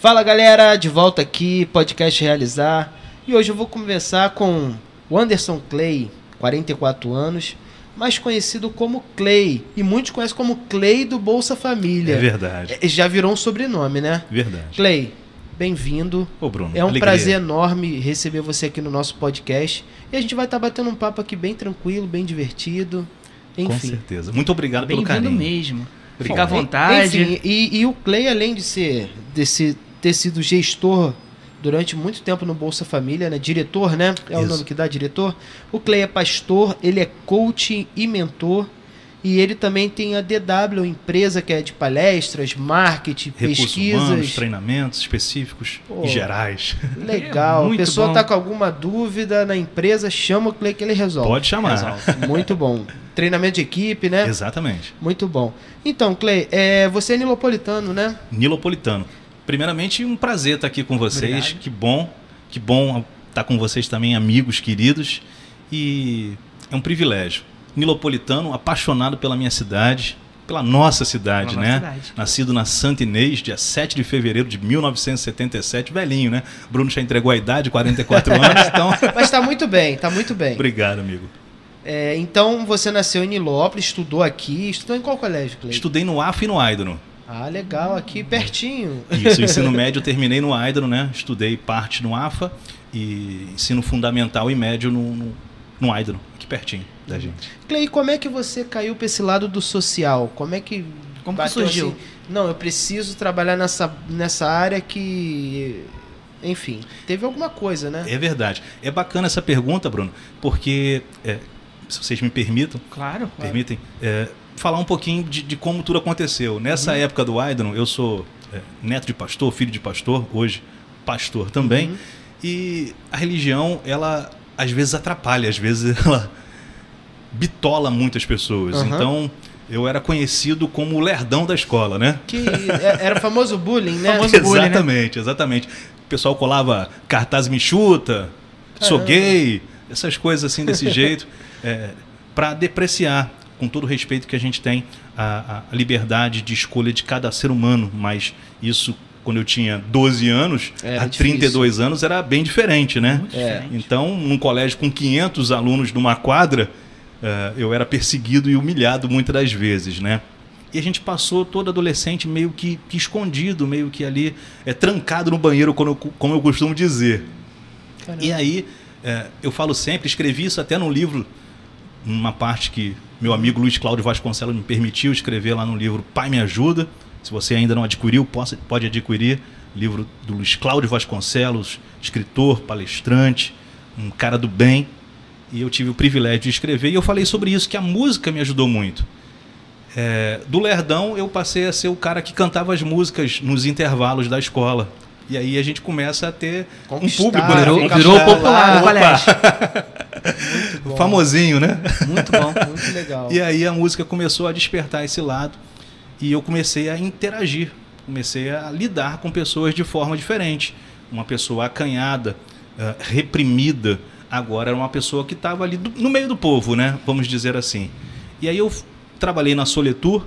Fala galera, de volta aqui, podcast Realizar. E hoje eu vou conversar com o Anderson Clay, 44 anos, mais conhecido como Clay. E muitos conhecem como Clay do Bolsa Família. É verdade. É, Já virou um sobrenome, né? Verdade. Clay, bem-vindo. Ô, Bruno. É um alegria. prazer enorme receber você aqui no nosso podcast. E a gente vai estar batendo um papo aqui bem tranquilo, bem divertido. Com Enfim. certeza. Muito obrigado pelo Bem-vindo carinho. mesmo. Fica à vontade. Enfim, e, e o Clay, além de ser desse, ter sido gestor durante muito tempo no Bolsa Família, né? Diretor, né? É o Isso. nome que dá, diretor. O Clay é pastor, ele é coach e mentor. E ele também tem a DW, empresa que é de palestras, marketing, Recursos pesquisas. humanos, treinamentos específicos Pô. e gerais. Legal. É pessoa bom. tá com alguma dúvida na empresa, chama o Clay que ele resolve. Pode chamar. Resolve. Muito bom. Treinamento de equipe, né? Exatamente. Muito bom. Então, Clay, é, você é nilopolitano, né? Nilopolitano. Primeiramente, um prazer estar aqui com vocês. Obrigado. Que bom. Que bom estar com vocês também, amigos queridos. E é um privilégio. Nilopolitano, apaixonado pela minha cidade, pela nossa cidade, Pela né? nossa cidade. Nascido na Santa Inês, dia 7 de fevereiro de 1977, velhinho, né? Bruno já entregou a idade, 44 anos, então. Mas tá muito bem, tá muito bem. Obrigado, amigo. É, então, você nasceu em Nilópolis, estudou aqui. Estudou em qual colégio, Clay? Estudei no AFA e no Aidono. Ah, legal, aqui pertinho. Isso, o ensino médio eu terminei no Aidono, né? Estudei parte no AFA e ensino fundamental e médio no, no, no Aidono, aqui pertinho da gente. Clay, como é que você caiu pra esse lado do social? Como é que. Como que surgiu? assim, não, eu preciso trabalhar nessa, nessa área que. Enfim, teve alguma coisa, né? É verdade. É bacana essa pergunta, Bruno, porque, é, se vocês me permitam, Claro. claro. permitem, é, falar um pouquinho de, de como tudo aconteceu. Nessa Uhum. época do Aidono, eu sou é, neto de pastor, filho de pastor, hoje pastor também, Uhum. e a religião, ela às vezes atrapalha, às vezes ela bitola muitas pessoas. Uhum. Então, eu era conhecido como o lerdão da escola, né? Que é- era o famoso bullying, né? Famoso bullying, né? exatamente, exatamente. O pessoal colava cartaz me chuta, sou Caramba. gay, essas coisas assim desse jeito, é, para depreciar, com todo o respeito que a gente tem, a, a liberdade de escolha de cada ser humano. Mas isso, quando eu tinha 12 anos, Era difícil. 32 anos, era bem diferente, né? É. diferente. Então, num colégio com 500 alunos numa quadra, eh, eu era perseguido e humilhado muitas das vezes, né? E a gente passou todo adolescente meio que, que escondido, meio que ali, é, trancado no banheiro, como eu, como eu costumo dizer. Caramba. E aí, eh, eu falo sempre, escrevi isso até num livro, numa parte que meu amigo Luiz Cláudio Vasconcelos me permitiu escrever lá no livro Pai Me Ajuda. Se você ainda não adquiriu, pode adquirir. Livro do Luiz Cláudio Vasconcelos, escritor, palestrante, um cara do bem. E eu tive o privilégio de escrever e eu falei sobre isso, que a música me ajudou muito. É, do Lerdão, eu passei a ser o cara que cantava as músicas nos intervalos da escola. E aí a gente começa a ter um Conquistar, público, né? virou- Virou popular no Opa. colégio. bom. famosinho, né? Muito bom. Muito legal. E aí a música começou a despertar esse lado e eu comecei a interagir, comecei a lidar com pessoas de forma diferente. Uma pessoa acanhada, eh, reprimida, agora era uma pessoa que estava ali do- no meio do povo, né? Vamos dizer assim. E aí eu trabalhei na Soletur,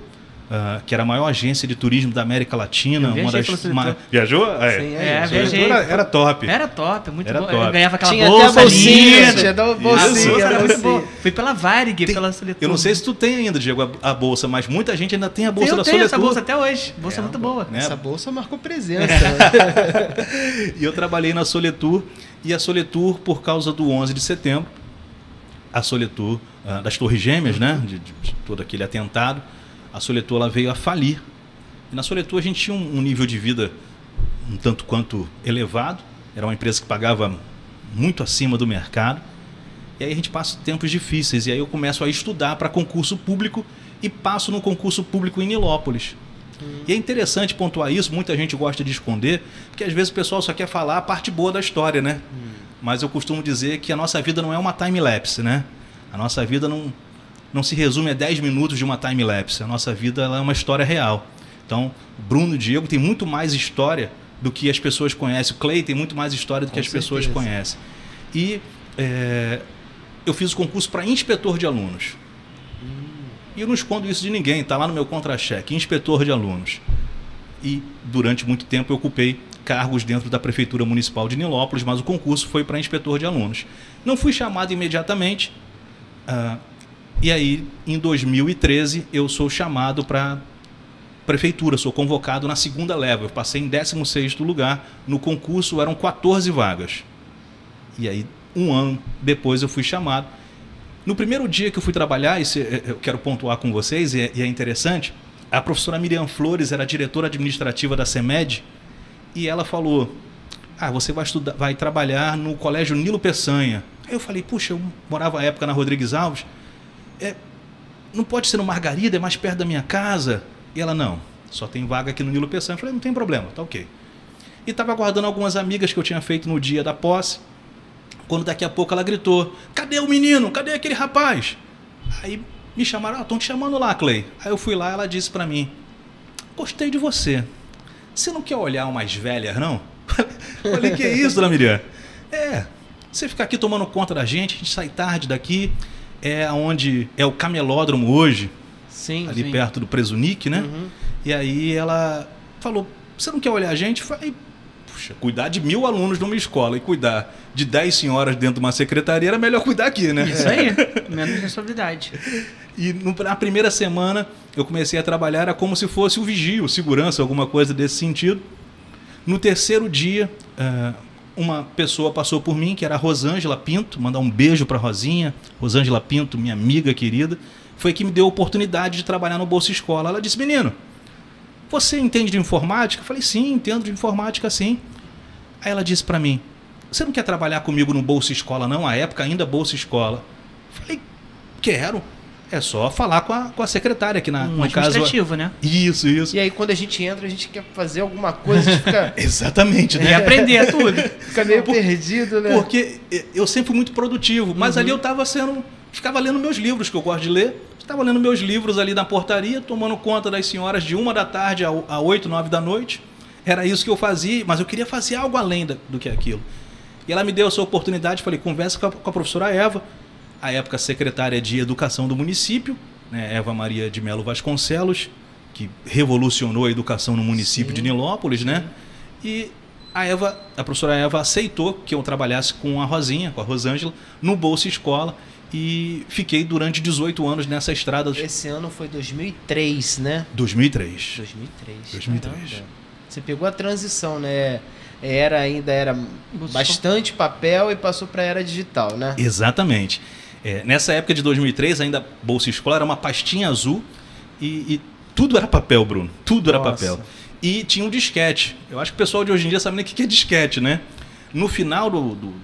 ah, que era a maior agência de turismo da América Latina, Eu uma das ma- Viajou? É. Sim, É, viajei. Soletur era, era top. Era top, muito Era bom. top. Eu ganhava aquela Tinha bolsa até a bolsinha, linda. tinha até a A bolsinha, bolsa era muito boa. Fui pela Varig, Tem- pela Soletur. Eu não sei se tu tem ainda, Diego, a, a bolsa, mas muita gente ainda tem a bolsa eu da tenho Soletur. essa bolsa até hoje. Bolsa É, muito boa. né? Essa bolsa marcou presença. E eu trabalhei na Soletur, e a Soletur, por causa do 11 de setembro, a Soletur, ah, das Torres Gêmeas, né, de, de- de todo aquele atentado, a Soletur ela veio a falir. E na Soletur a gente tinha um, um nível de vida um tanto quanto elevado, era uma empresa que pagava muito acima do mercado, e aí a gente passa tempos difíceis, e aí eu começo a estudar para concurso público e passo no concurso público em Nilópolis. E é interessante pontuar isso, muita gente gosta de esconder, porque às vezes o pessoal só quer falar a parte boa da história, né? Mas eu costumo dizer que a nossa vida não é uma time-lapse, né? A nossa vida não, não se resume a 10 minutos de uma time-lapse. A nossa vida é uma história real. Então, Bruno e Diego tem muito mais história do que as pessoas conhecem. O Clay tem muito mais história do que Com as pessoas certeza. conhecem. E é, eu fiz o concurso para inspetor de alunos. E eu não escondo isso de ninguém, está lá no meu contra-cheque, inspetor de alunos. E durante muito tempo eu ocupei cargos dentro da Prefeitura Municipal de Nilópolis, mas o concurso foi para inspetor de alunos. Não fui chamado imediatamente, ah, e aí em 2013 eu sou chamado para prefeitura, sou convocado na segunda leva. Eu passei em 16º lugar, no concurso eram 14 vagas. E aí, um ano depois, eu fui chamado. No primeiro dia que eu fui trabalhar, isso é- eu quero pontuar com vocês, e é, e é interessante, a professora Miriam Flores era diretora administrativa da CEMED, e ela falou, ah, você vai, estudar, vai trabalhar no Colégio Nilo Peçanha. Aí eu falei, puxa, eu morava à época na Rodrigues Alves, é, não pode ser no Margarida, é mais perto da minha casa. E ela, não, só tem vaga aqui no Nilo Peçanha. Eu falei, não tem problema, tá ok. E estava aguardando algumas amigas que eu tinha feito no dia da posse, quando daqui a pouco ela gritou, cadê o menino? Cadê aquele rapaz? Aí me chamaram, ah, estão te chamando lá, Clay. Aí eu fui lá, ela disse para mim, gostei de você. Você não quer olhar umas velhas, não? Falei, que isso, dona Miriam? É, você ficar aqui tomando conta da gente, a gente sai tarde daqui, é onde é o camelódromo hoje, Sim, ali sim. perto do Presunic, né? Uhum. E aí ela falou: Você não quer olhar a gente? Eu Falei, puxa, cuidar de mil alunos numa escola e cuidar de dez senhoras dentro de uma secretaria era melhor cuidar aqui, né? Isso aí. Menos responsabilidade. E na primeira semana eu comecei a trabalhar, era como se fosse o vigio, segurança, alguma coisa desse sentido. No terceiro dia, ah, uma pessoa passou por mim, que era a Rosângela Pinto, mandar um beijo para Rosinha. Rosângela Pinto, minha amiga querida, foi que me deu a oportunidade de trabalhar no Bolsa Escola. Ela disse: Menino, você entende de informática? Eu falei: Sim, entendo de informática, sim. Aí ela disse para mim: Você não quer trabalhar comigo no Bolsa Escola, não? À época, ainda Bolsa Escola. Eu falei: Quero. É só falar com a, com a secretária aqui na, Um no caso. administrativo, né? Isso, isso. E aí, quando a gente entra, a gente quer fazer alguma coisa, a gente fica, Exatamente, E né? aprender tudo. fica meio perdido, né? Porque eu sempre fui muito produtivo, mas ali eu estava sendo. Ficava lendo meus livros, que eu gosto de ler. Estava lendo meus livros ali na portaria, tomando conta das senhoras de uma da tarde a a oito, nove da noite. Era isso que eu fazia, mas eu queria fazer algo além da- do que aquilo. E ela me deu essa oportunidade, falei, conversa com a, com a professora Eva, a época secretária de Educação do município, né, Eva Maria de Melo Vasconcelos, que revolucionou a educação no município Sim. de Nilópolis, né? E a Eva, a professora Eva aceitou que eu trabalhasse com a Rosinha, com a Rosângela, no Bolsa Escola e fiquei durante 18 anos nessa estrada Esse ano foi 2003, né? 2003. 2003. 2003. caramba. Você pegou a transição, né? Era ainda era bastante papel e passou para era digital, né? Exatamente. É, nessa época de 2003, ainda Bolsa Escola era uma pastinha azul e, e tudo era papel, Bruno. Tudo era Nossa. papel. E tinha um disquete. Eu acho que o pessoal de hoje em dia sabe nem o que é disquete, né? No final do, do,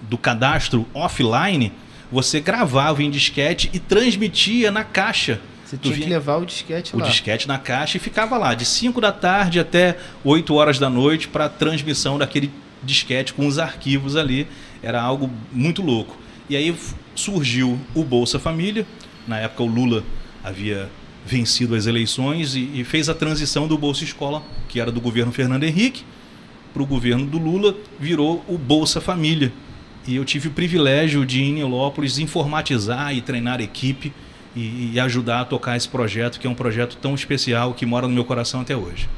do cadastro offline, você gravava em disquete e transmitia na caixa. Você tinha que levar o disquete o lá. disquete na caixa e ficava lá de 5 da tarde até 8 horas da noite para transmissão daquele disquete com os arquivos ali. Era algo muito louco. E aí surgiu o Bolsa Família. Na época o Lula havia vencido as eleições e, e fez a transição do Bolsa Escola, que era do governo Fernando Henrique, para o governo do Lula, virou o Bolsa Família. E eu tive o privilégio de em Nilópolis informatizar e treinar equipe e, e ajudar a tocar esse projeto, que é um projeto tão especial que mora no meu coração até hoje.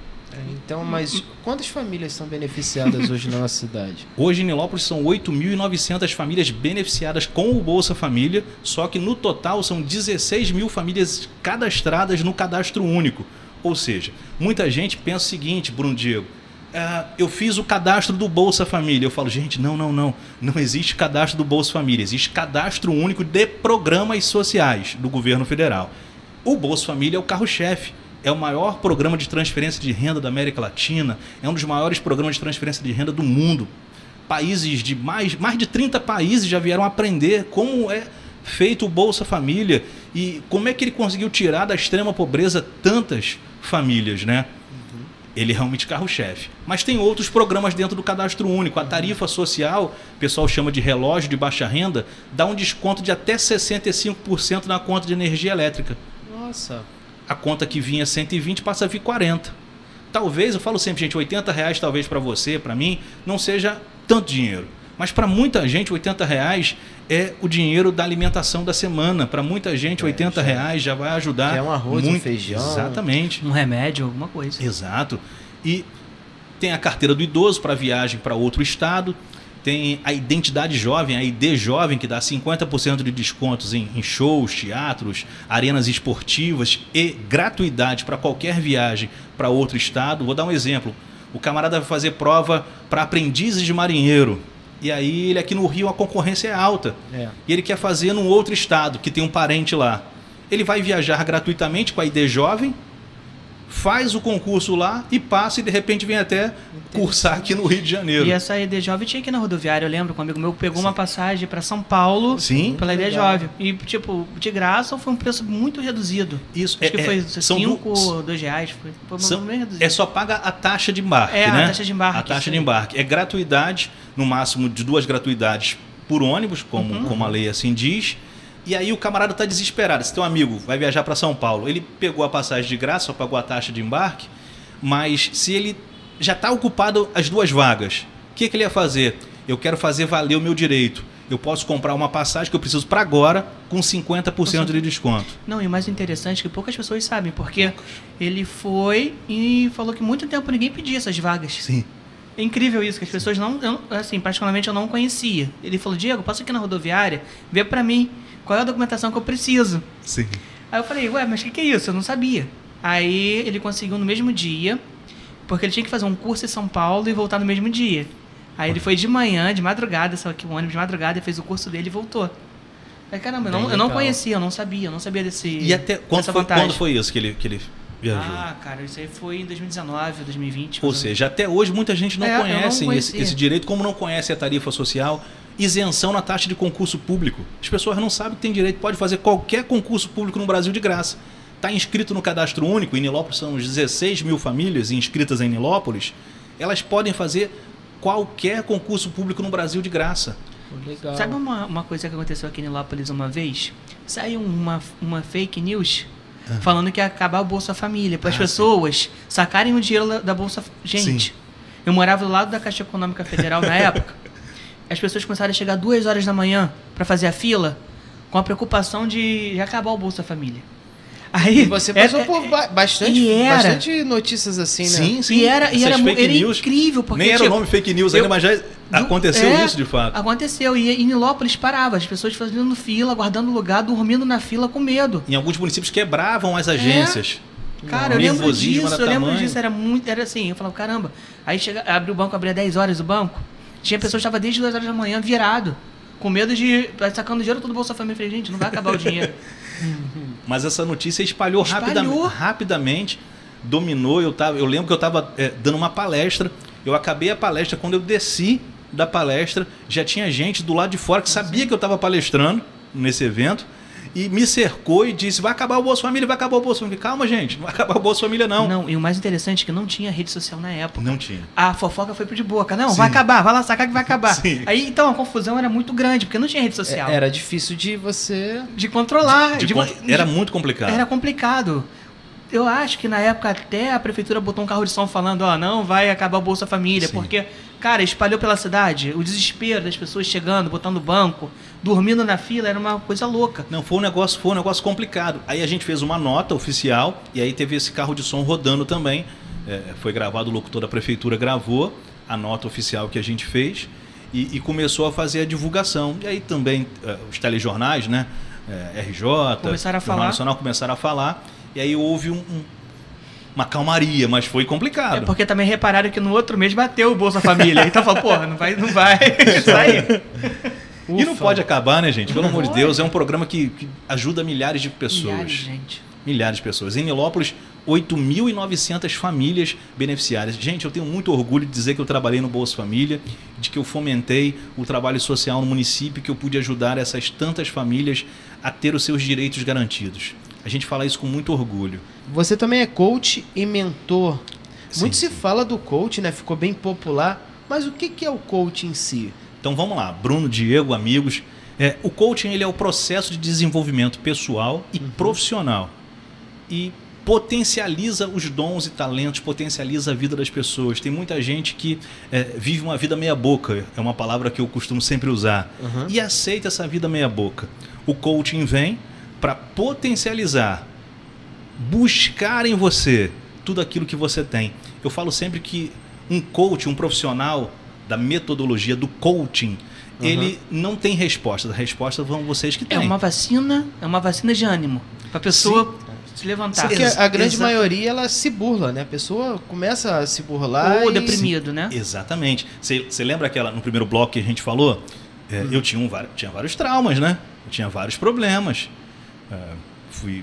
Então, mas quantas famílias são beneficiadas hoje na nossa cidade? Hoje em Nilópolis são 8.900 famílias beneficiadas com o Bolsa Família, só que no total são 16 mil famílias cadastradas no cadastro único. Ou seja, muita gente pensa o seguinte, Bruno Diego, ah, eu fiz o cadastro do Bolsa Família. Eu falo, gente, não, não, não. Não existe cadastro do Bolsa Família. Existe cadastro único de programas sociais do governo federal. O Bolsa Família é o carro-chefe. É o maior programa de transferência de renda da América Latina. É um dos maiores programas de transferência de renda do mundo. Países de mais, mais de 30 países já vieram aprender como é feito o Bolsa Família e como é que ele conseguiu tirar da extrema pobreza tantas famílias, né? Ele é realmente carro-chefe. Mas tem outros programas dentro do cadastro único. A tarifa social, o pessoal chama de relógio de baixa renda, dá um desconto de até 65% na conta de energia elétrica. Nossa, A conta que vinha 120 passa a vir 40. Talvez, eu falo sempre, gente, 80 reais talvez para você, para mim, não seja tanto dinheiro. Mas para muita gente, 80 reais é o dinheiro da alimentação da semana. Para muita gente, 80 reais já vai ajudar. Já é um arroz, um muito. feijão. Exatamente. Um remédio, alguma coisa. Exato. E tem a carteira do idoso para viagem para outro estado. Tem a identidade jovem, a ID jovem, que dá 50% de descontos em, em shows, teatros, arenas esportivas e gratuidade para qualquer viagem para outro estado. Vou dar um exemplo. O camarada vai fazer prova para aprendizes de marinheiro. E aí ele aqui no Rio a concorrência é alta. É. E ele quer fazer num outro estado, que tem um parente lá. Ele vai viajar gratuitamente com a ID jovem, faz o concurso lá e passa e de repente vem até cursar aqui no Rio de Janeiro. E essa ID Jovem tinha aqui na rodoviária, eu lembro, que um amigo meu pegou uma passagem para São Paulo Sim. pela ID Legal. Jovem. E, tipo, de graça ou foi um preço muito reduzido? Isso Acho que é, foi é, são 5 du- ou 2 reais. Foi, foi São- bem reduzido. É só paga a taxa de embarque, É, a né? taxa de embarque, A taxa de embarque. É gratuidade, no máximo de duas gratuidades por ônibus, como, Uhum. como a lei assim diz. E aí o camarada está desesperado. Se teu amigo vai viajar para São Paulo, ele pegou a passagem de graça, só pagou a taxa de embarque, mas se ele já está ocupado as duas vagas, o que, que ele ia fazer? Eu quero fazer valer o meu direito. Eu posso comprar uma passagem que eu preciso para agora com 50% de desconto. Não, e o mais interessante é que poucas pessoas sabem, porque ele foi e falou que muito tempo ninguém pedia essas vagas. Sim. É incrível isso, que as pessoas não, eu, assim, particularmente eu não conhecia. Ele falou, Diego, passa aqui na rodoviária, vê pra mim qual é a documentação que eu preciso. Sim. Aí eu falei, ué, mas o que, que é isso? Eu não sabia. Aí ele conseguiu no mesmo dia, porque ele tinha que fazer um curso em São Paulo e voltar no mesmo dia. Aí ele foi de manhã, de madrugada, só que o ônibus de madrugada, e fez o curso dele e voltou. Aí, caramba, eu não, eu não conhecia, eu não sabia, eu não sabia desse. E até quando dessa foi, vantagem. quando foi isso que ele, que ele viajou? Ah, cara, isso aí foi em 2019, 2020. Ou seja, até hoje muita gente não É, eu não conhece esse, esse direito, como não conhece a tarifa social, isenção na taxa de concurso público. As pessoas não sabem que tem direito, pode fazer qualquer concurso público no Brasil de graça. Está inscrito no cadastro único, em Nilópolis são 16 mil famílias inscritas em Nilópolis, elas podem fazer qualquer concurso público no Brasil de graça. Legal. Sabe uma, uma coisa que aconteceu aqui em Nilópolis uma vez? Saiu uma, uma fake news falando que ia acabar o Bolsa Família, para as Ah, pessoas sacarem o dinheiro da- da Bolsa. Gente, Sim. eu morava do lado da Caixa Econômica Federal na época. As pessoas começaram a chegar duas horas da manhã para fazer a fila com a preocupação de acabar o Bolsa Família. Aí E você é- passou é- por ba- bastante, era- bastante notícias assim, né? Sim, sim. E era, e era, era news, incrível, porque Nem era o tipo, nome fake news eu- ainda, mas já Do- aconteceu é, isso de fato. Aconteceu. E em Nilópolis parava, as pessoas fazendo fila, guardando lugar, dormindo na fila com medo. Em alguns municípios quebravam as agências. Cara, eu lembro disso, eu lembro tamanho. disso, era muito, era assim, eu falava, caramba. Aí chega, abre o banco, abria 10 horas o banco. Tinha pessoas que estavam desde 2 horas da manhã virado, com medo de sacando dinheiro todo o Bolsa Família. Eu falei, gente, não vai acabar o dinheiro. Mas essa notícia espalhou, Espalhou. rapidamente, rapidamente, dominou. Eu, tava, eu lembro que eu estava dando uma palestra. Eu acabei a palestra, quando eu desci da palestra, já tinha gente do lado de fora que sabia que eu estava palestrando nesse evento e me cercou e disse: vai acabar o Bolsa Família, vai acabar o Bolsa Família. Calma, gente, não vai acabar o Bolsa Família, não. Não, e o mais interessante é que não tinha rede social na época. Não tinha. A fofoca foi pro de boca. Não, Sim. vai acabar, vai lá sacar que vai acabar. Sim. Aí, então, a confusão era muito grande, porque não tinha rede É- social. Era difícil de você. De controlar. De de- conta- era muito complicado. Era complicado. Eu acho que na época até a prefeitura botou um carro de som falando, ó, não vai acabar o Bolsa Família, Sim. porque, cara, espalhou pela cidade, o desespero das pessoas chegando, botando banco, dormindo na fila, era uma coisa louca. Não, foi um negócio, foi um negócio complicado. Aí a gente fez uma nota oficial e aí teve esse carro de som rodando também. É, foi gravado, o locutor da prefeitura gravou a nota oficial que a gente fez e, e começou a fazer a divulgação. E aí também é, os telejornais, né? É, RJ, Começaram a Jornal falar. Nacional começaram a falar. E aí houve um- um- uma calmaria, mas foi complicado. É porque também repararam que no outro mês bateu o Bolsa Família. Então falou, porra, não vai, não vai sair. E não Ufa. pode acabar, né, gente? Pelo amor de. Deus, é um programa que, que ajuda milhares de pessoas. Milhares, gente. Milhares de pessoas. Em Nilópolis, 8.900 famílias beneficiárias. Gente, eu tenho muito orgulho de dizer que eu trabalhei no Bolsa Família, de que eu fomentei o trabalho social no município, que eu pude ajudar essas tantas famílias a ter os seus direitos garantidos. A gente fala isso com muito orgulho. Você também é coach e mentor. Sim, Muito se sim. fala do coach, né? Ficou bem popular. Mas o que que é o coach em si? Então vamos lá, Bruno, Diego, amigos. É, o coaching ele é o processo de desenvolvimento pessoal e profissional. E potencializa os dons e talentos, potencializa a vida das pessoas. Tem muita gente que é, vive uma vida meia boca, é uma palavra que eu costumo sempre usar, Uhum. e aceita essa vida meia boca. O coaching vem para potencializar, buscar em você tudo aquilo que você tem. Eu falo sempre que um coach, um profissional da metodologia do coaching, Uhum. ele não tem respostas. As respostas vão vocês que têm. É uma vacina, é uma vacina de ânimo. Pra pessoa se levantar. Porque a grande exa- maioria ela se burla, né? A pessoa começa a se burlar. Ou e... deprimido, né? Exatamente. Você lembra aquela no primeiro bloco que a gente falou? É, Uhum. Eu tinha, um, tinha vários traumas, né? Eu tinha vários problemas. É, fui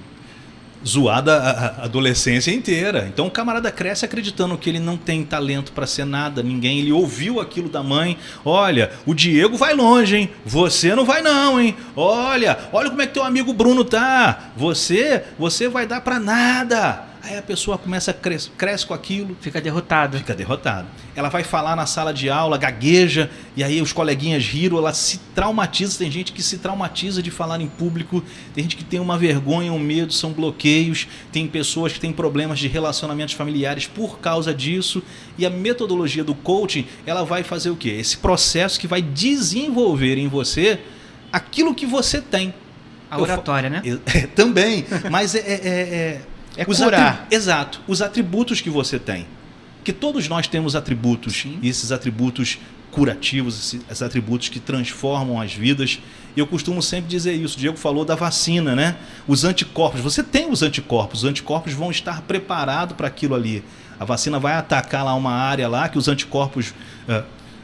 zoada a, adolescência inteira. Então o camarada cresce acreditando que ele não tem talento para ser nada, ninguém. Ele ouviu aquilo da mãe. Olha, o Diego vai longe, hein? Você não vai não, hein? Olha, olha como é que teu amigo Bruno tá. Você, você vai dar para nada. Aí a pessoa começa a crescer, cresce com aquilo, Fica derrotado. fica derrotada. Ela vai falar na sala de aula, gagueja, e aí os coleguinhas riram, ela se traumatiza. Tem gente que se traumatiza de falar em público, tem gente que tem uma vergonha, um medo, são bloqueios, tem pessoas que têm problemas de relacionamentos familiares por causa disso. E a metodologia do coaching, ela vai fazer o quê? Esse processo que vai desenvolver em você aquilo que você tem. A Eu oratória, né? É, também, mas é- é- é, É os curar. Exato. Os atributos que você tem. Que todos nós temos atributos. Sim. E esses atributos curativos, esses, esses atributos que transformam as vidas. E eu costumo sempre dizer isso. O Diego falou da vacina, né? Os anticorpos. Você tem os anticorpos. Os anticorpos vão estar preparados para aquilo ali. A vacina vai atacar lá uma área lá que os anticorpos eh,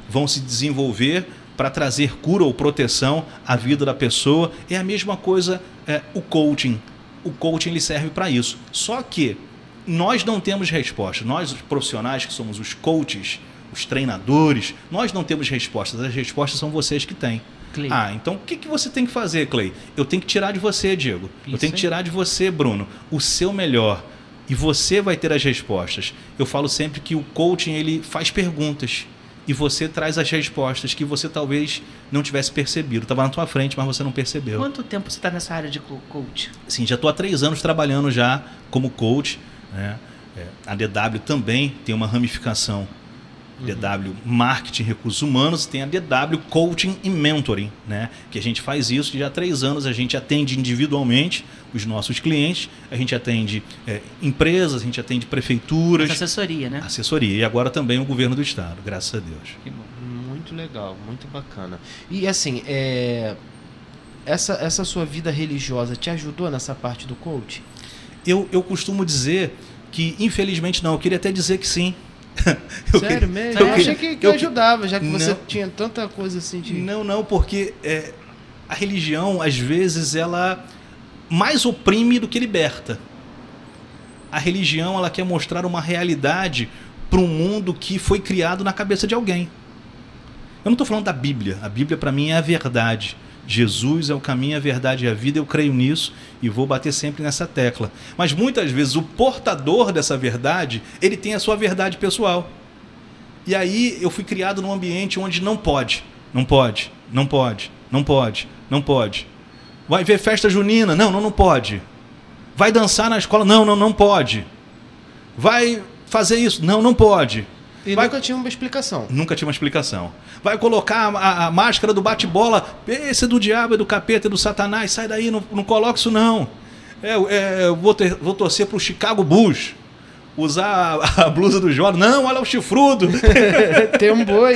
vão se desenvolver para trazer cura ou proteção à vida da pessoa. É a mesma coisa eh, o coaching o coaching ele serve para isso. Só que nós não temos resposta. Nós, os profissionais que somos os coaches, os treinadores, nós não temos respostas. As respostas são vocês que têm. Clay. Ah, então o que, que você tem que fazer, Clay? Eu tenho que tirar de você, Diego. Eu Isso tenho que tirar de você, Bruno, o seu melhor. E você vai ter as respostas. Eu falo sempre que o coaching ele faz perguntas e você traz as respostas que você talvez não tivesse percebido. Estava na tua frente, mas você não percebeu. Quanto tempo você tá nessa área de co- coach? Sim, já estou há três anos trabalhando já como coach. Né? É, a DW também tem uma ramificação. DW Marketing Recursos Humanos, tem a DW Coaching e Mentoring, né? que a gente faz isso e já há três anos a gente atende individualmente os nossos clientes, a gente atende é, empresas, a gente atende prefeituras, Essa assessoria, né? assessoria e agora também o governo do estado, graças a Deus. Que bom. Muito legal, muito bacana. E assim, é... essa, essa sua vida religiosa te ajudou nessa parte do coach? Eu, eu costumo dizer que, infelizmente, não. Eu queria até dizer que sim. Eu Sério queria- mesmo? eu Eu, achei que, que eu- ajudava, já que você Não. tinha tanta coisa assim de. Não, não, porque é, a religião, às vezes, ela mais oprime do que liberta. A religião, ela quer mostrar uma realidade para um mundo que foi criado na cabeça de alguém. Eu não estou falando da Bíblia. A Bíblia, para mim, é a verdade. Jesus é o caminho, a verdade e a vida. Eu creio nisso e vou bater sempre nessa tecla. Mas muitas vezes o portador dessa verdade, ele tem a sua verdade pessoal. E aí eu fui criado num ambiente onde não pode, não pode, não pode, não pode, não pode. Vai ver festa junina? Não, não, não pode. Vai dançar na escola? Não, não, não pode. Vai fazer isso? Não, não pode. E Vai- nunca tinha uma explicação. Nunca tinha uma explicação. Vai colocar a, a- máscara do bate-bola. Esse é do diabo, é do capeta, é do satanás. Sai daí, não, não coloca isso não. É, é, eu vou, ter- vou torcer pro Chicago Bulls. Usar a, blusa do Jordan. Não, olha o chifrudo. Tem um boi.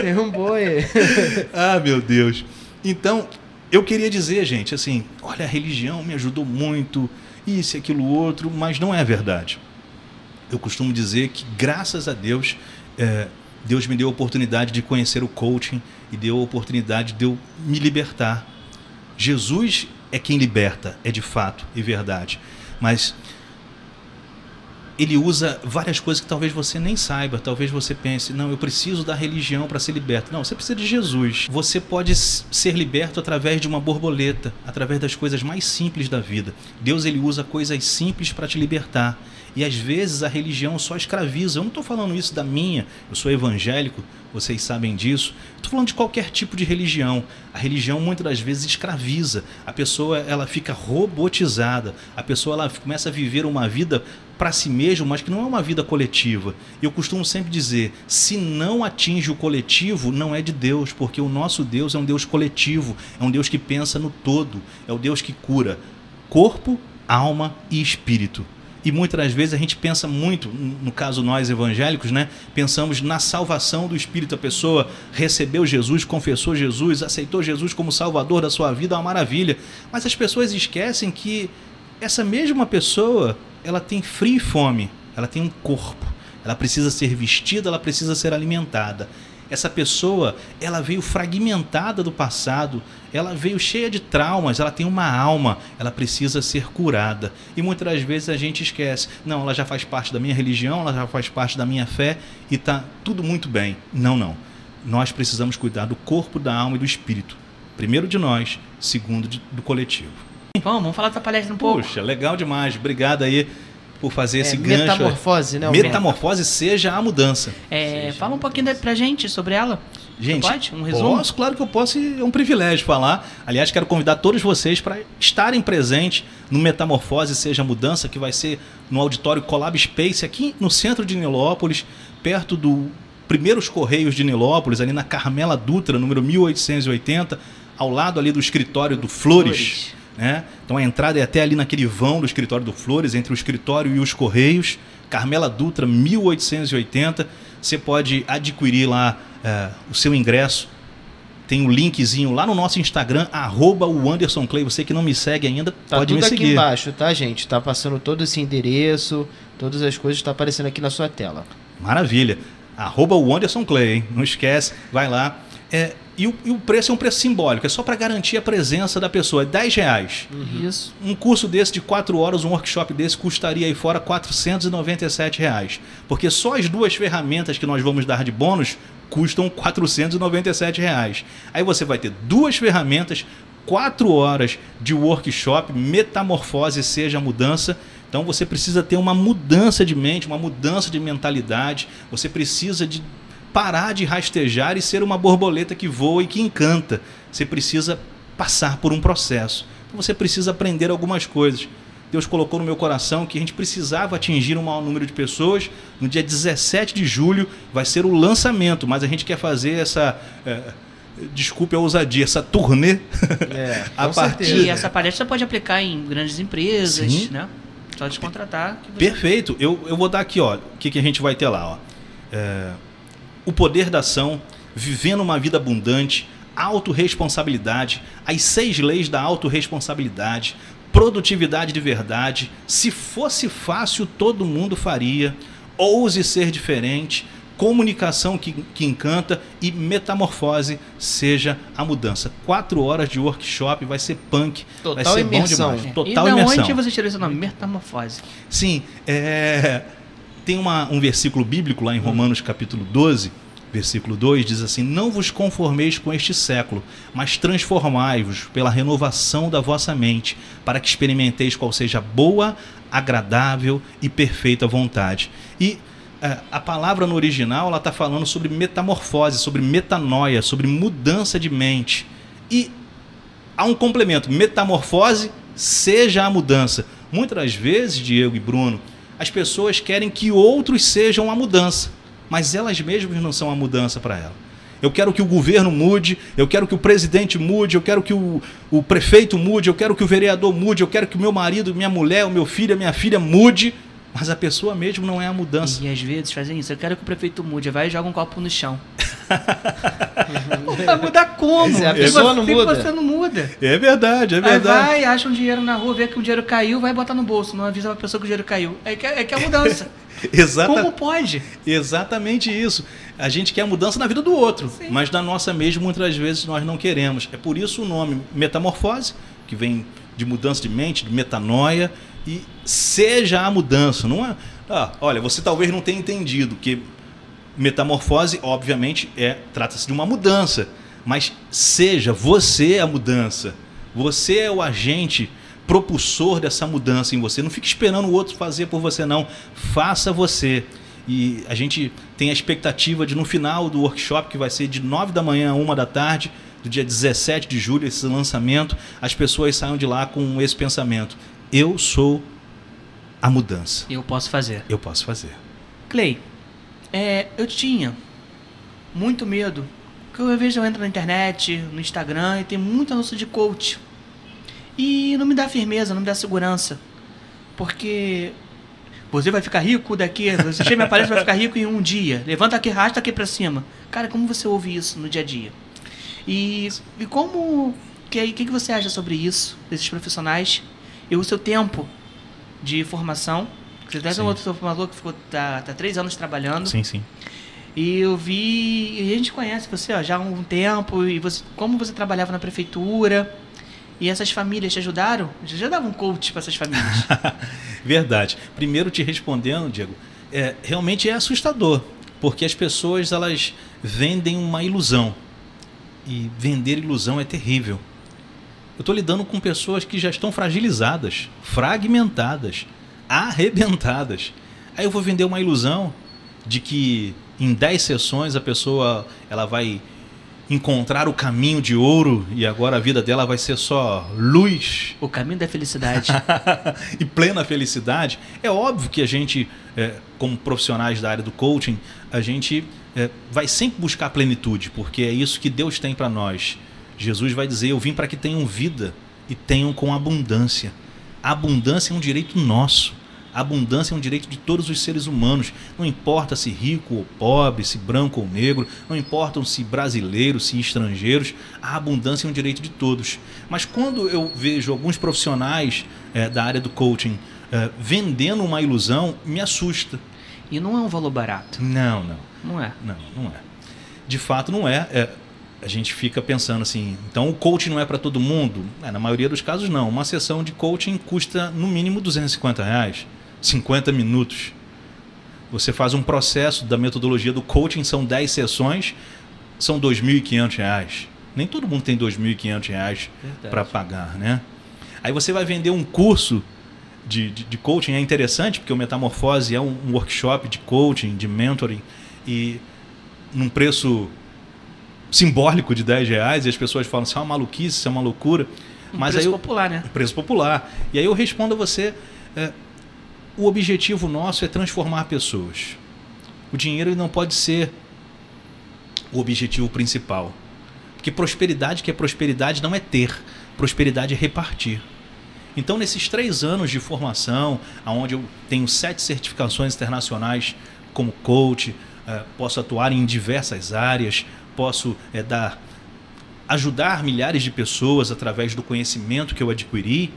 Tem um boi. ah, meu Deus. Então, eu queria dizer, gente, assim, olha, a religião me ajudou muito, isso e aquilo outro, mas não é verdade. Eu costumo dizer que, graças a Deus, é, Deus me deu a oportunidade de conhecer o coaching e deu a oportunidade de eu me libertar. Jesus é quem liberta, é de fato e verdade. Mas ele usa várias coisas que talvez você nem saiba, talvez você pense, não, eu preciso da religião para ser liberto. Não, você precisa de Jesus. Você pode ser liberto através de uma borboleta, através das coisas mais simples da vida. Deus ele usa coisas simples para te libertar. E às vezes a religião só escraviza. Eu não estou falando isso da minha, eu sou evangélico, vocês sabem disso. Estou falando de qualquer tipo de religião. A religião muitas das vezes escraviza. A pessoa ela fica robotizada. A pessoa ela começa a viver uma vida para si mesmo, mas que não é uma vida coletiva. Eu costumo sempre dizer: se não atinge o coletivo, não é de Deus, porque o nosso Deus é um Deus coletivo, é um Deus que pensa no todo, é o Deus que cura corpo, alma e espírito. E muitas das vezes a gente pensa muito, no caso nós evangélicos, né? Pensamos na salvação do espírito. A pessoa recebeu Jesus, confessou Jesus, aceitou Jesus como salvador da sua vida, é uma maravilha. Mas as pessoas esquecem que essa mesma pessoa, ela tem frio e fome, ela tem um corpo, ela precisa ser vestida, ela precisa ser alimentada. Essa pessoa, ela veio fragmentada do passado, ela veio cheia de traumas, ela tem uma alma, ela precisa ser curada. E muitas das vezes a gente esquece, não, ela já faz parte da minha religião, ela já faz parte da minha fé e está tudo muito bem. Não, não. Nós precisamos cuidar do corpo, da alma e do espírito. Primeiro de nós, segundo de, do coletivo. Vamos, vamos falar da palestra um pouco. Puxa, legal demais. Obrigado aí por fazer É, esse gancho. metamorfose, né? Metamorfose seja a mudança. É, fala um pouquinho pra gente sobre ela. Gente, Você pode? Um resumo? Posso, claro que eu posso, e é um privilégio falar. Aliás, quero convidar todos vocês para estarem presentes no Metamorfose Seja Mudança, que vai ser no auditório Collab Space, aqui no centro de Nilópolis, perto do Primeiros Correios de Nilópolis, ali na Carmela Dutra, número 1880, ao lado ali do escritório do Flores. Flores. Né? Então a entrada é até ali naquele vão do escritório do Flores, entre o escritório e os Correios. Carmela Dutra, 1880. Você pode adquirir lá é, o seu ingresso. Tem o linkzinho lá no nosso Instagram, arroba o Anderson Clay. Você que não me segue ainda, Tá pode tudo me aqui seguir. embaixo, tá, gente? Tá passando todo esse endereço, todas as coisas tá aparecendo aqui na sua tela. Maravilha. Arroba o Anderson Clay, hein? não esquece, vai lá. É, e, o, e o preço é um preço simbólico, é só para garantir a presença da pessoa. É 10 reais. Isso. Um curso desse de 4 horas, um workshop desse, custaria aí fora 497 reais. Porque só as duas ferramentas que nós vamos dar de bônus custam 497 reais. Aí você vai ter duas ferramentas, 4 horas de workshop, metamorfose seja a mudança. Então você precisa ter uma mudança de mente, uma mudança de mentalidade. Você precisa de parar de rastejar e ser uma borboleta que voa e que encanta. Você precisa passar por um processo. Então você precisa aprender algumas coisas. Deus colocou no meu coração que a gente precisava atingir um maior número de pessoas. No dia 17 de julho vai ser o lançamento, mas a gente quer fazer essa. é, desculpe a ousadia, essa turnê. É, A partir- certeza. E essa palestra pode aplicar em grandes empresas, Sim. né? Só te contratar. que você- Perfeito. Eu, eu vou dar aqui, ó, o que, que a gente vai ter lá, ó. É, o poder da ação, vivendo uma vida abundante, autorresponsabilidade, as seis leis da autorresponsabilidade, produtividade de verdade. Se fosse fácil, todo mundo faria. Ouse ser diferente. Comunicação que, que encanta e metamorfose seja a mudança. Quatro horas de workshop, vai ser punk, vai Total ser imersão. bom demais. e Total da imersão. onde você tirou esse nome? Metamorfose. Sim, é, tem uma- um versículo bíblico lá em Romanos capítulo 12, versículo 2, diz assim: Não vos conformeis com este século, mas transformai-vos pela renovação da vossa mente, para que experimenteis qual seja boa, agradável e perfeita vontade. E é, a palavra no original ela está falando sobre metamorfose, sobre metanoia, sobre mudança de mente. E há um complemento, metamorfose seja a mudança. Muitas vezes, Diego e Bruno, as pessoas querem que outros sejam a mudança, mas elas mesmas não são a mudança para ela. Eu quero que o governo mude, eu quero que o presidente mude, eu quero que o, o prefeito mude, eu quero que o vereador mude, eu quero que o meu marido, minha mulher, o meu filho, a minha filha mude, mas a pessoa mesmo não é a mudança. E às vezes fazem isso. Eu quero que o prefeito mude. Vai e joga um copo no chão. Vai mudar como? É, a pessoa você- não muda. você não muda. É verdade, é Aí verdade. vai, acha um dinheiro na rua, vê que o dinheiro caiu, vai botar no bolso. Não avisa pra pessoa que o dinheiro caiu. É que é, que é a mudança. Exata- Como pode? Exatamente isso. A gente quer mudança na vida do outro, Sim. mas na nossa mesmo muitas vezes nós não queremos. É por isso o nome metamorfose, que vem de mudança de mente, de metanoia, e seja a mudança. Não é. Ah, olha, você talvez não tenha entendido que metamorfose, obviamente, é trata-se de uma mudança, mas seja você a mudança. Você é o agente propulsor dessa mudança em você. Não fique esperando o outro fazer por você, não. Faça você. E a gente tem a expectativa de, no final do workshop, que vai ser de 9 da manhã a 1 da tarde, do dia 17 de julho, esse lançamento, as pessoas saiam de lá com esse pensamento: eu sou a mudança. Eu posso fazer. Eu posso fazer. Clay, é, eu tinha muito medo. Porque eu, vezes eu entro na internet, no Instagram, e tem muito anúncio de coach. E não me dá firmeza, não me dá segurança. Porque você vai ficar rico daqui, você chega me aparece vai ficar rico em um dia. Levanta aqui, rasta aqui pra cima. Cara, como você ouve isso no dia a dia? E, e como. O que, que, que você acha sobre isso, desses profissionais? E o seu tempo de formação? Você deve um outro formador que ficou tá, tá três anos trabalhando. Sim, sim. E eu vi. E a gente conhece você ó, já há um tempo, e você, como você trabalhava na prefeitura. E essas famílias te ajudaram? Você já dava um coach para essas famílias? Verdade. Primeiro te respondendo, Diego, é, realmente é assustador, porque as pessoas elas vendem uma ilusão. E vender ilusão é terrível. Eu estou lidando com pessoas que já estão fragilizadas, fragmentadas, arrebentadas. Aí eu vou vender uma ilusão de que em 10 sessões a pessoa ela vai encontrar o caminho de ouro e agora a vida dela vai ser só luz. O caminho da felicidade. e plena felicidade. É óbvio que a gente, é, como profissionais da área do coaching, a gente é, vai sempre buscar plenitude, porque é isso que Deus tem para nós. Jesus vai dizer: Eu vim para que tenham vida e tenham com abundância. A abundância é um direito nosso. A abundância é um direito de todos os seres humanos. Não importa se rico ou pobre, se branco ou negro, não importam se brasileiros, se estrangeiros, a abundância é um direito de todos. Mas quando eu vejo alguns profissionais é, da área do coaching é, vendendo uma ilusão, me assusta. E não é um valor barato. Não, não. Não é. Não, não é. De fato, não é. é a gente fica pensando assim, então o coaching não é para todo mundo? É, na maioria dos casos, não. Uma sessão de coaching custa no mínimo 250 reais. 50 minutos. Você faz um processo da metodologia do coaching, são 10 sessões, são R$ 2.500. Nem todo mundo tem R$ 2.500 para pagar, né? Aí você vai vender um curso de, de, de, coaching, é interessante, porque o Metamorfose é um, um, workshop de coaching, de mentoring, e num preço simbólico de 10 reais, e as pessoas falam, isso é uma maluquice, isso é uma loucura. Um Mas preço aí popular, né? Preço popular. E aí eu respondo a você, é, o objetivo nosso é transformar pessoas. O dinheiro não pode ser o objetivo principal. Porque prosperidade que é prosperidade não é ter, prosperidade é repartir. Então, nesses três anos de formação, onde eu tenho sete certificações internacionais como coach, eh, posso atuar em diversas áreas, posso eh, dar, ajudar milhares de pessoas através do conhecimento que eu adquiri,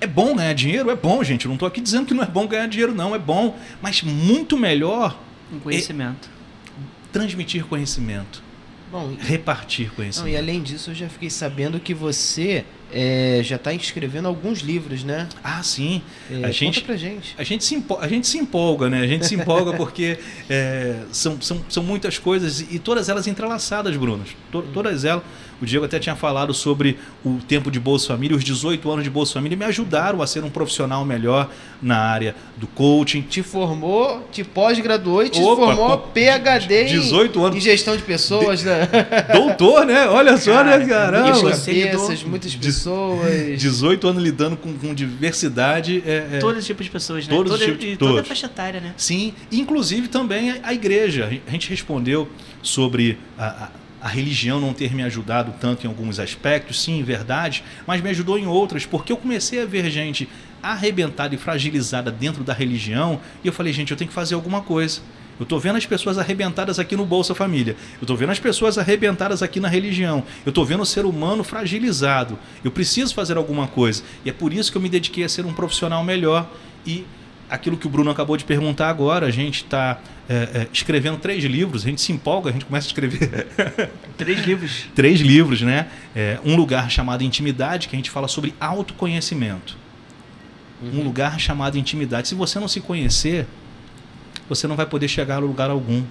é bom ganhar dinheiro? É bom, gente. Eu não estou aqui dizendo que não é bom ganhar dinheiro, não. É bom. Mas muito melhor. Um conhecimento. É transmitir conhecimento. Bom, repartir conhecimento. Não, e além disso, eu já fiquei sabendo que você é, já está escrevendo alguns livros, né? Ah, sim. É, a gente, pra gente. A gente, se empolga, a gente se empolga, né? A gente se empolga porque é, são, são, são muitas coisas e todas elas entrelaçadas, Bruno. Todas elas o Diego até tinha falado sobre o tempo de Bolsa Família, os 18 anos de Bolsa Família me ajudaram a ser um profissional melhor na área do coaching. Te formou, te pós-graduou e te Opa, formou PhD 18 anos. em gestão de pessoas. De... Né? Doutor, né? Olha só, Cara, né, caramba? Muitas cabeças, muitas pessoas. 18 anos lidando com, com diversidade. É, é... Todos os tipos de pessoas, né? Todos toda, os tipos, e todos. toda a faixa etária, né? Sim, inclusive também a, a igreja. A gente respondeu sobre a, a a religião não ter me ajudado tanto em alguns aspectos, sim, verdade, mas me ajudou em outras, porque eu comecei a ver gente arrebentada e fragilizada dentro da religião, e eu falei, gente, eu tenho que fazer alguma coisa. Eu estou vendo as pessoas arrebentadas aqui no Bolsa Família. Eu estou vendo as pessoas arrebentadas aqui na religião. Eu estou vendo o ser humano fragilizado. Eu preciso fazer alguma coisa. E é por isso que eu me dediquei a ser um profissional melhor e aquilo que o Bruno acabou de perguntar agora, a gente está é, é, escrevendo três livros, a gente se empolga, a gente começa a escrever. três livros. três livros, né? É, um lugar chamado Intimidade, que a gente fala sobre autoconhecimento. Uhum. Um lugar chamado Intimidade. Se você não se conhecer, você não vai poder chegar a lugar algum.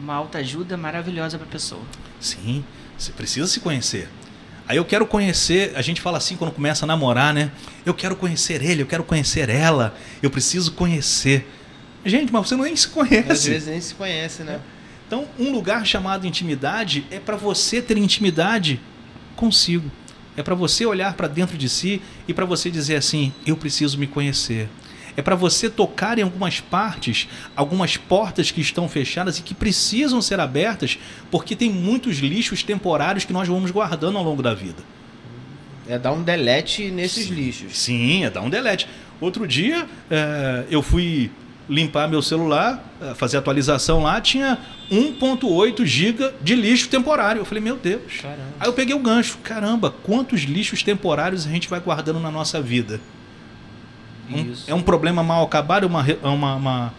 Uma autoajuda maravilhosa para a pessoa. Sim, você precisa se conhecer. Aí eu quero conhecer, a gente fala assim quando começa a namorar, né? Eu quero conhecer ele, eu quero conhecer ela, eu preciso conhecer. Gente, mas você nem se conhece. Às vezes nem se conhece, né? Então, um lugar chamado intimidade é para você ter intimidade consigo. É para você olhar para dentro de si e para você dizer assim: eu preciso me conhecer. É para você tocar em algumas partes, algumas portas que estão fechadas e que precisam ser abertas, porque tem muitos lixos temporários que nós vamos guardando ao longo da vida. É dar um delete nesses Sim. lixos. Sim, é dar um delete. Outro dia, eh, eu fui limpar meu celular, eh, fazer atualização lá, tinha 1.8 GB de lixo temporário. Eu falei, meu Deus. Caramba. Aí eu peguei o gancho. Caramba, quantos lixos temporários a gente vai guardando na nossa vida? Um- Isso. é um problema mal acabado, é uma, é uma, uma-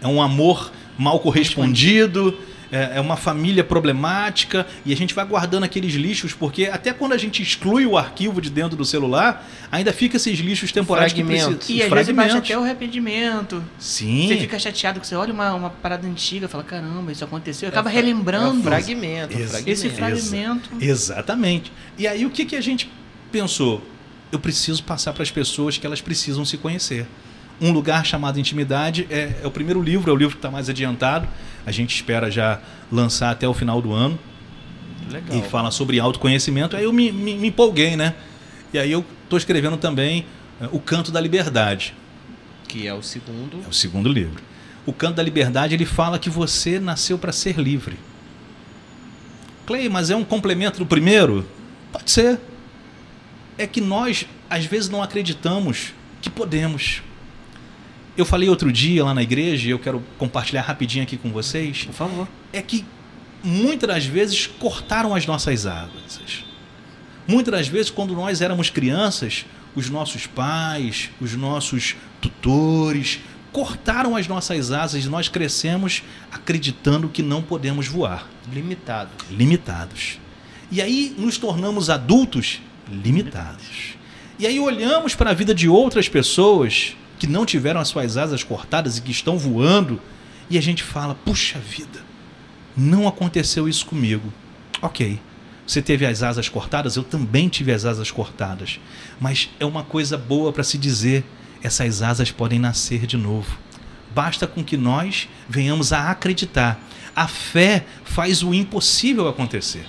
é um amor mal correspondido, é, é uma família problemática e a gente vai guardando aqueles lixos porque até quando a gente exclui o arquivo de dentro do celular, ainda fica esses lixos temporários que precisam. E às vezes baixa até o arrependimento. Sim. Você fica chateado que você olha uma, uma parada antiga e fala, caramba, isso aconteceu. Acaba É relembrando É um fragmento. um fragmento. esse fragmento. Exatamente. E aí o que, que a gente pensou? Eu preciso passar para as pessoas que elas precisam se conhecer. Um lugar chamado Intimidade é, é o primeiro livro, é o livro que está mais adiantado. A gente espera já lançar até o final do ano. Legal. E fala sobre autoconhecimento. Aí eu me, me, me empolguei, né? E aí eu estou escrevendo também é, O Canto da Liberdade. Que é o segundo. É o segundo livro. O Canto da Liberdade ele fala que você nasceu para ser livre. Clay, mas é um complemento do primeiro? Pode ser. É que nós, às vezes, não acreditamos que podemos. Eu falei outro dia lá na igreja, e eu quero compartilhar rapidinho aqui com vocês, Por favor. é que muitas das vezes cortaram as nossas asas. Muitas das vezes, quando nós éramos crianças, os nossos pais, os nossos tutores cortaram as nossas asas e nós crescemos acreditando que não podemos voar, Limitado. limitados. E aí nos tornamos adultos limitados. E aí olhamos para a vida de outras pessoas que não tiveram as suas asas cortadas e que estão voando e a gente fala: puxa vida, não aconteceu isso comigo. Ok, você teve as asas cortadas, eu também tive as asas cortadas. Mas é uma coisa boa para se dizer: essas asas podem nascer de novo. Basta com que nós venhamos a acreditar. A fé faz o impossível acontecer.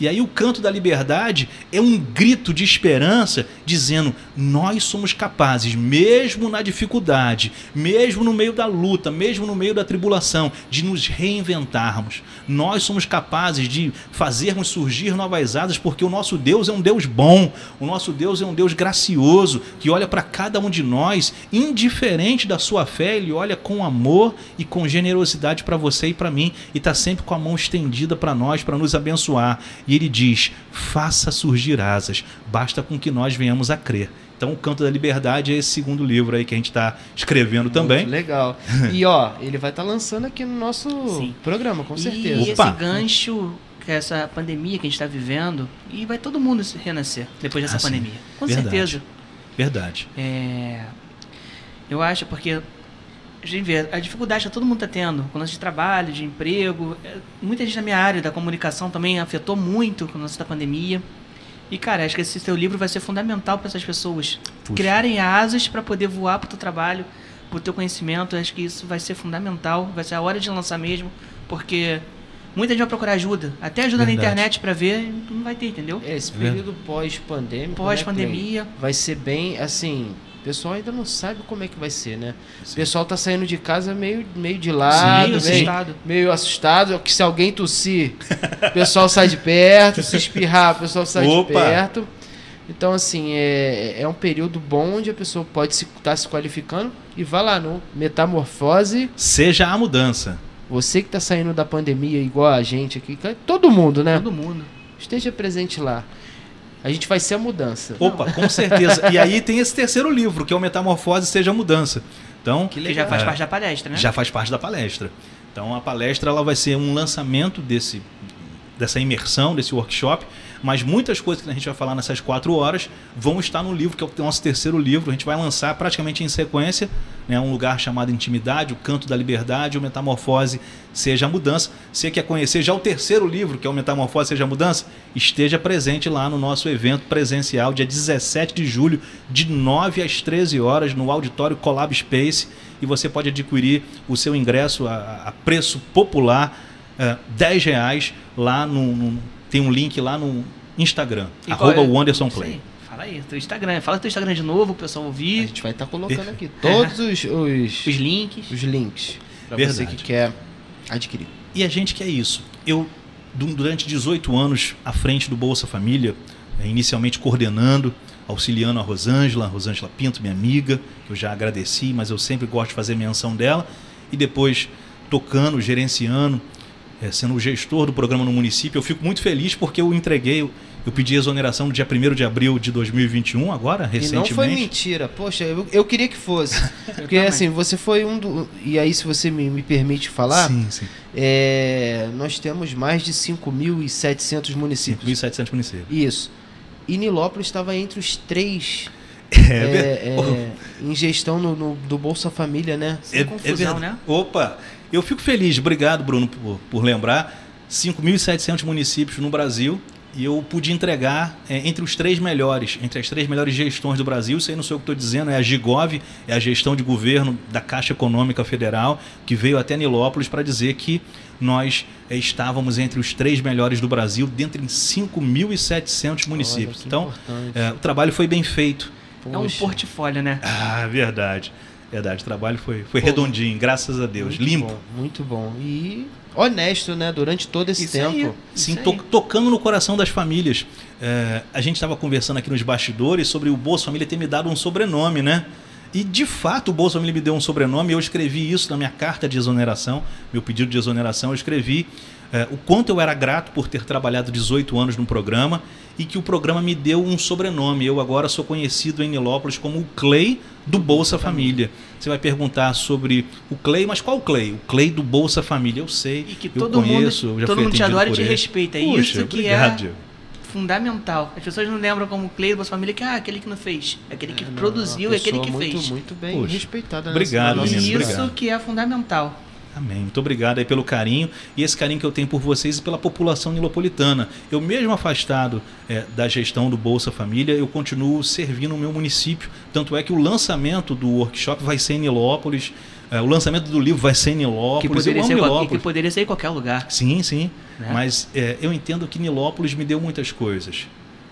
E aí o canto da liberdade é um grito de esperança dizendo: nós somos capazes, mesmo na dificuldade, mesmo no meio da luta, mesmo no meio da tribulação, de nos reinventarmos. Nós somos capazes de fazermos surgir novas asas, porque o nosso Deus é um Deus bom, o nosso Deus é um Deus gracioso, que olha para cada um de nós, indiferente da sua fé, ele olha com amor e com generosidade para você e para mim, e está sempre com a mão estendida para nós, para nos abençoar. E ele diz: faça surgir asas, basta com que nós venhamos a crer. Então, o Canto da Liberdade é esse segundo livro aí que a gente está escrevendo também. Muito legal. E ó, ele vai estar lançando aqui no nosso Sim. programa, com certeza. E Opa. esse gancho, que essa pandemia que a gente está vivendo, e vai todo mundo se renascer depois dessa Ah, pandemia. Com Verdade. certeza. Verdade. É, eu acho porque a gente vê a dificuldade que todo mundo está tendo com o lance de trabalho, de emprego. é, Muita gente na minha área da comunicação também afetou muito com o lance da pandemia. E, cara, acho que esse seu livro vai ser fundamental para essas pessoas Puxa. criarem asas para poder voar para o teu trabalho, para o teu conhecimento. Acho que isso vai ser fundamental, vai ser a hora de lançar mesmo, porque muita gente vai procurar ajuda, até ajuda Verdade. na internet para ver, e não vai ter, entendeu? É, Esse É período pós-pandêmico. Pós-pandemia. né, Clay? vai ser bem assim. O pessoal ainda não sabe como é que vai ser, né? O Sim. pessoal tá saindo de casa meio, meio de lado, Meio meio, assustado. meio assustado. Que se alguém tossir, o pessoal sai de perto. Se espirrar, o pessoal sai Opa! de perto. Então, assim, é, é um período bom onde a pessoa pode estar se, tá se qualificando e vai lá no Metamorfose. Seja a mudança. Você que tá saindo da pandemia igual a gente aqui, todo mundo, né? Todo mundo. Esteja presente lá. A gente vai ser a mudança. Opa, com certeza. E aí tem esse terceiro livro, que é o Metamorfose Seja a Mudança. Então, Que Que já faz É. parte da palestra, né? já faz parte da palestra. Então a palestra ela vai ser um lançamento desse dessa imersão, desse workshop, Mas muitas coisas que a gente vai falar nessas quatro horas vão estar no livro, que é o nosso terceiro livro. A gente vai lançar praticamente em sequência, né, um lugar chamado Intimidade, o Canto da Liberdade, o Metamorfose Seja a Mudança. Você quer conhecer já o terceiro livro, que é o Metamorfose Seja a Mudança? Esteja presente lá no nosso evento presencial, dia 17 de julho, de 9 às 13 horas, no auditório Collab Space. E você pode adquirir o seu ingresso a, a preço popular, é, 10 reais, lá no, no, Tem um link lá no Instagram, e arroba é? Wanderson Play. Fala aí, teu Instagram. Fala teu Instagram de novo, o pessoal ouvir. A gente vai estar tá colocando aqui todos os, os, os links. Os links. Pra Verdade. você que quer adquirir. E a gente quer isso. Eu, durante 18 anos à frente do Bolsa Família, é, inicialmente coordenando, auxiliando a Rosângela, Rosângela Pinto, minha amiga, que eu já agradeci, mas eu sempre gosto de fazer menção dela, e depois tocando, gerenciando, é, sendo o gestor do programa no município. Eu fico muito feliz porque eu entreguei, eu pedi exoneração no dia 1 de abril de 2021, agora, recentemente. E não foi mentira, poxa, eu, eu queria que fosse. porque assim, você foi um do. E aí, se você me, me permite falar, sim, sim. É, nós temos mais de 5.700 municípios. 5.700 municípios. Isso. E Nilópolis estava entre os três é, é, é, em gestão no, no, do Bolsa Família, né? Sem é, é confusão, né? Opa, eu fico feliz. Obrigado, Bruno, por, por lembrar. 5.700 municípios no Brasil e eu pude entregar é, entre os três melhores, entre as três melhores gestões do Brasil. Isso aí não sei o que estou dizendo, é a Gigov, é a gestão de governo da Caixa Econômica Federal, que veio até Nilópolis para dizer que nós é, estávamos entre os três melhores do Brasil, dentro de 5.700 municípios. Olha, então, é, o trabalho foi bem feito. Poxa. É um portfólio, né? Ah, verdade. Verdade, o trabalho foi, foi Pô, redondinho, graças a Deus. Muito limpo. Bom, muito bom. E honesto, né? Durante todo esse isso tempo. Aí, Sim, to tocando no coração das famílias. É, a gente estava conversando aqui nos bastidores sobre o Bolsa Família ter me dado um sobrenome, né? E de fato o Bolsa Família me deu um sobrenome. Eu escrevi isso na minha carta de exoneração, meu pedido de exoneração. Eu escrevi é, o quanto eu era grato por ter trabalhado 18 anos no programa e que o programa me deu um sobrenome. Eu agora sou conhecido em Nilópolis como o Clay do Bolsa Família. Você vai perguntar sobre o Clay, mas qual o Clay? O Clay do Bolsa Família. Eu sei, e que eu todo conheço, mundo, já todo mundo te adora e te respeita. É Puxa, isso que obrigado. é fundamental. As pessoas não lembram como Clay do Bolsa Família que ah, aquele que não fez, aquele que é, não, produziu, aquele que muito, fez. Muito bem Puxa, respeitada. Obrigado, Isso obrigado. que é fundamental. Amém. Muito obrigado aí pelo carinho e esse carinho que eu tenho por vocês e pela população nilopolitana. Eu mesmo afastado é, da gestão do Bolsa Família, eu continuo servindo o meu município. Tanto é que o lançamento do workshop vai ser em Nilópolis, é, o lançamento do livro vai ser em Nilópolis. Que poderia, ser, Nilópolis. Que poderia ser em qualquer lugar. Sim, sim. Né? Mas é, eu entendo que Nilópolis me deu muitas coisas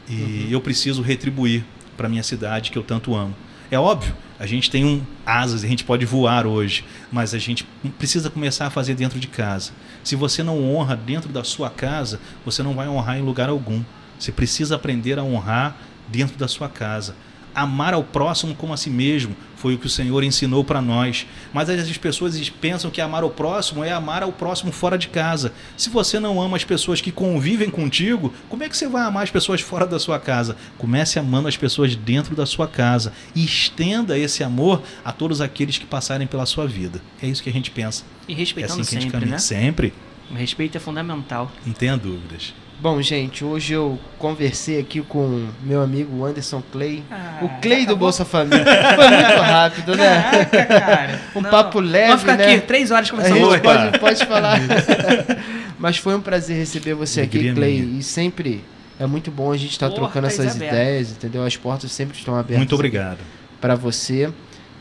e uhum. eu preciso retribuir para minha cidade que eu tanto amo. É óbvio, a gente tem um asas, a gente pode voar hoje, mas a gente precisa começar a fazer dentro de casa. Se você não honra dentro da sua casa, você não vai honrar em lugar algum. Você precisa aprender a honrar dentro da sua casa amar ao próximo como a si mesmo, foi o que o Senhor ensinou para nós. Mas as pessoas pensam que amar ao próximo é amar ao próximo fora de casa. Se você não ama as pessoas que convivem contigo, como é que você vai amar as pessoas fora da sua casa? Comece amando as pessoas dentro da sua casa e estenda esse amor a todos aqueles que passarem pela sua vida. É isso que a gente pensa. E respeitando é assim que a gente né? Sempre. O respeito é fundamental. Não tenha dúvidas. Bom, gente, hoje eu conversei aqui com meu amigo Anderson Clay, ah, o Clay do Bolsa Família. Foi muito rápido, né? Caraca, cara. um Não. papo leve, Vamos ficar né? aqui três horas conversando. A pode, pode falar. Mas foi um prazer receber você aqui, Clay. Minha. E sempre é muito bom a gente estar tá trocando essas ideias, entendeu? As portas sempre estão abertas. Muito obrigado. Para você.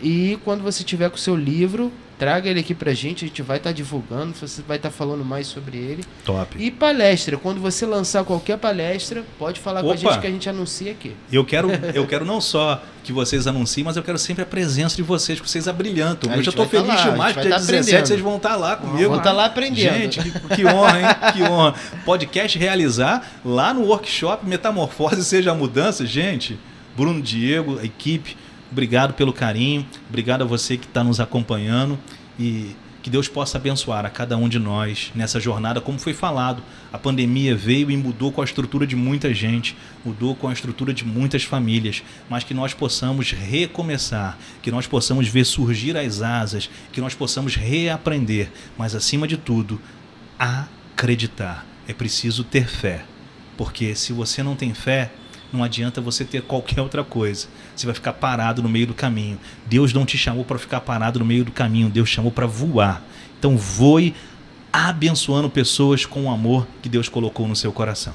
E quando você tiver com o seu livro, Traga ele aqui pra gente, a gente vai estar tá divulgando, você vai estar tá falando mais sobre ele. Top. E palestra, quando você lançar qualquer palestra, pode falar Opa. com a gente que a gente anuncia aqui. Eu quero, eu quero não só que vocês anunciem, mas eu quero sempre a presença de vocês, que vocês abrilhantam. Eu já estou feliz tá demais, porque dia 17 vocês vão estar tá lá comigo. Vão estar tá lá aprendendo. Gente, que, que honra, hein? que honra. Podcast realizar lá no workshop Metamorfose Seja a Mudança. Gente, Bruno Diego, a equipe Obrigado pelo carinho, obrigado a você que está nos acompanhando e que Deus possa abençoar a cada um de nós nessa jornada, como foi falado. A pandemia veio e mudou com a estrutura de muita gente, mudou com a estrutura de muitas famílias, mas que nós possamos recomeçar, que nós possamos ver surgir as asas, que nós possamos reaprender, mas acima de tudo, acreditar. É preciso ter fé. Porque se você não tem fé, não adianta você ter qualquer outra coisa. Você vai ficar parado no meio do caminho. Deus não te chamou para ficar parado no meio do caminho, Deus chamou para voar. Então voe abençoando pessoas com o amor que Deus colocou no seu coração.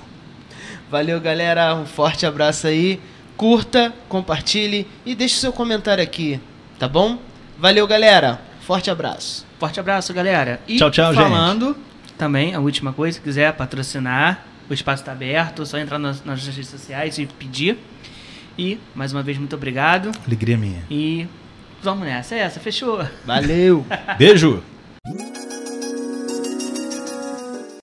Valeu, galera. Um forte abraço aí. Curta, compartilhe e deixe seu comentário aqui, tá bom? Valeu, galera. Forte abraço. Forte abraço, galera. E Tchau, tchau, falando também, a última coisa, se quiser patrocinar, o espaço está aberto, é só entrar nas, nas redes sociais e pedir. E, mais uma vez, muito obrigado. Alegria minha. E vamos nessa, é essa, fechou. Valeu. Beijo!